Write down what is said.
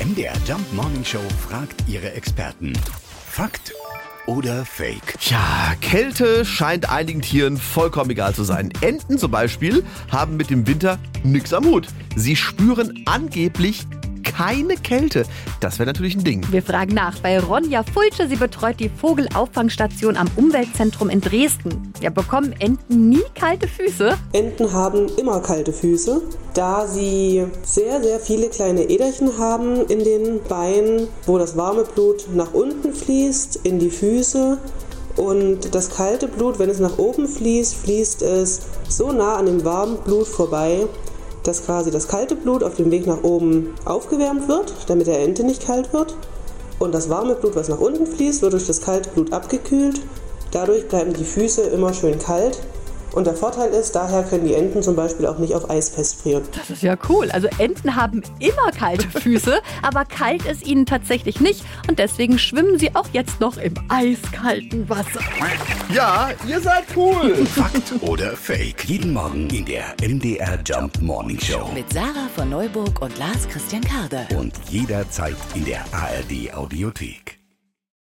MDR Jump Morning Show fragt ihre Experten. Fakt oder Fake? Tja, Kälte scheint einigen Tieren vollkommen egal zu sein. Enten zum Beispiel haben mit dem Winter nichts am Hut. Sie spüren angeblich keine Kälte. Das wäre natürlich ein Ding. Wir fragen nach bei Ronja Fulsche. Sie betreut die Vogelauffangstation am Umweltzentrum in Dresden. Ja, bekommen Enten nie kalte Füße? Enten haben immer kalte Füße, da sie sehr, sehr viele kleine Äderchen haben in den Beinen, wo das warme Blut nach unten fließt, in die Füße. Und das kalte Blut, wenn es nach oben fließt, fließt es so nah an dem warmen Blut vorbei, dass quasi das kalte Blut auf dem Weg nach oben aufgewärmt wird, damit der Ente nicht kalt wird. Und das warme Blut, was nach unten fließt, wird durch das kalte Blut abgekühlt. Dadurch bleiben die Füße immer schön kalt und der Vorteil ist, daher können die Enten zum Beispiel auch nicht auf Eis festfrieren. Das ist ja cool. Also Enten haben immer kalte Füße, aber kalt ist ihnen tatsächlich nicht. Und deswegen schwimmen sie auch jetzt noch im eiskalten Wasser. Ja, ihr seid cool. Fakt oder Fake? Jeden Morgen in der MDR Jump Morning Show. Mit Sarah von Neuburg und Lars Christian Karde. Und jederzeit in der ARD Audiothek.